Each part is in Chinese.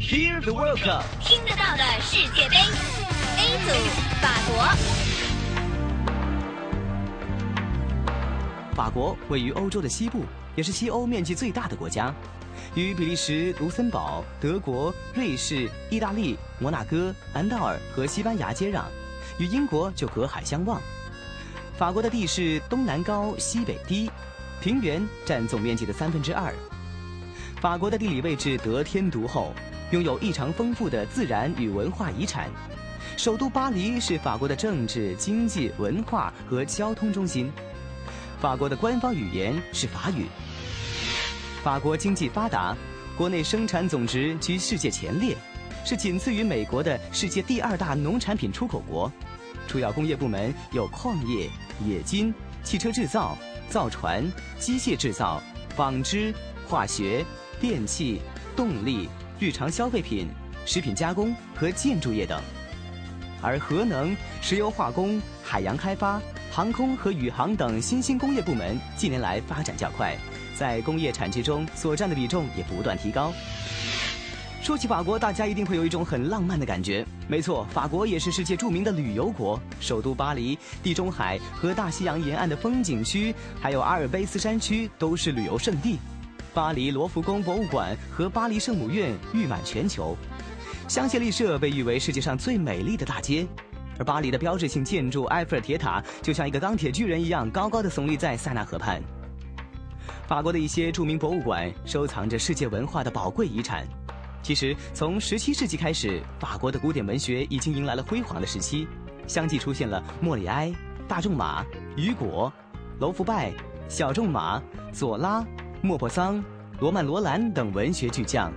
Hear the World Cup，听得到的世界杯，A 组法国。法国位于欧洲的西部，也是西欧面积最大的国家，与比利时、卢森堡、德国、瑞士、意大利、摩纳哥、安道尔和西班牙接壤，与英国就隔海相望。法国的地势东南高、西北低，平原占总面积的三分之二。法国的地理位置得天独厚，拥有异常丰富的自然与文化遗产。首都巴黎是法国的政治、经济、文化和交通中心。法国的官方语言是法语。法国经济发达，国内生产总值居世界前列，是仅次于美国的世界第二大农产品出口国。主要工业部门有矿业、冶金、汽车制造、造船、机械制造、纺织、化学。电气、动力、日常消费品、食品加工和建筑业等，而核能、石油化工、海洋开发、航空和宇航等新兴工业部门近年来发展较快，在工业产值中所占的比重也不断提高。说起法国，大家一定会有一种很浪漫的感觉。没错，法国也是世界著名的旅游国，首都巴黎、地中海和大西洋沿岸的风景区，还有阿尔卑斯山区都是旅游胜地。巴黎罗浮宫博物馆和巴黎圣母院誉满全球，香榭丽舍被誉为世界上最美丽的大街，而巴黎的标志性建筑埃菲尔铁塔就像一个钢铁巨人一样高高的耸立在塞纳河畔。法国的一些著名博物馆收藏着世界文化的宝贵遗产。其实，从17世纪开始，法国的古典文学已经迎来了辉煌的时期，相继出现了莫里埃、大仲马、雨果、楼福拜、小仲马、左拉。莫泊桑、罗曼·罗兰等文学巨匠，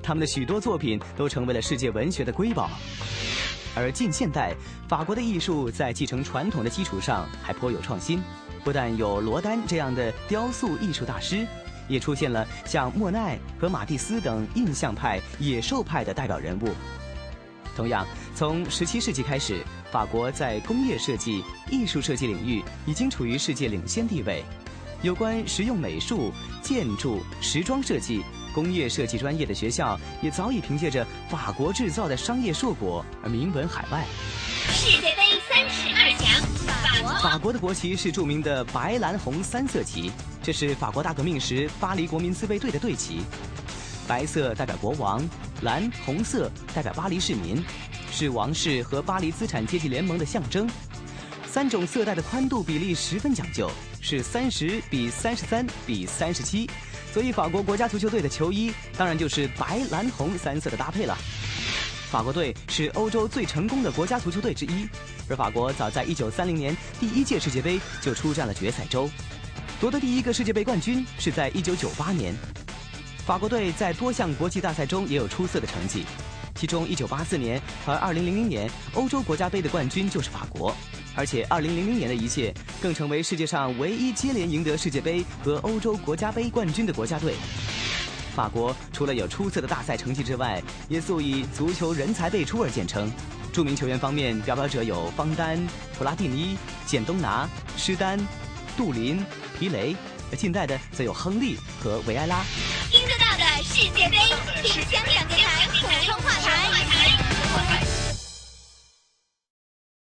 他们的许多作品都成为了世界文学的瑰宝。而近现代，法国的艺术在继承传统的基础上还颇有创新，不但有罗丹这样的雕塑艺术大师，也出现了像莫奈和马蒂斯等印象派、野兽派的代表人物。同样，从17世纪开始，法国在工业设计、艺术设计领域已经处于世界领先地位。有关实用美术、建筑、时装设计、工业设计专业的学校，也早已凭借着法国制造的商业硕果而名闻海外。世界杯三十二强，法国。法国的国旗是著名的白蓝红三色旗，这是法国大革命时巴黎国民自卫队的队旗。白色代表国王，蓝红色代表巴黎市民，是王室和巴黎资产阶级联盟的象征。三种色带的宽度比例十分讲究，是三十比三十三比三十七，所以法国国家足球队的球衣当然就是白蓝红三色的搭配了。法国队是欧洲最成功的国家足球队之一，而法国早在一九三零年第一届世界杯就出战了决赛周，夺得第一个世界杯冠军是在一九九八年。法国队在多项国际大赛中也有出色的成绩，其中一九八四年和二零零零年欧洲国家杯的冠军就是法国。而且，2000年的一切更成为世界上唯一接连赢得世界杯和欧洲国家杯冠军的国家队。法国除了有出色的大赛成绩之外，也素以足球人才辈出而见称。著名球员方面，表表者有方丹、普拉蒂尼、简东拿、施丹、杜林、皮雷；近代的则有亨利和维埃拉。听得到的世界杯，听香港电台普通话台。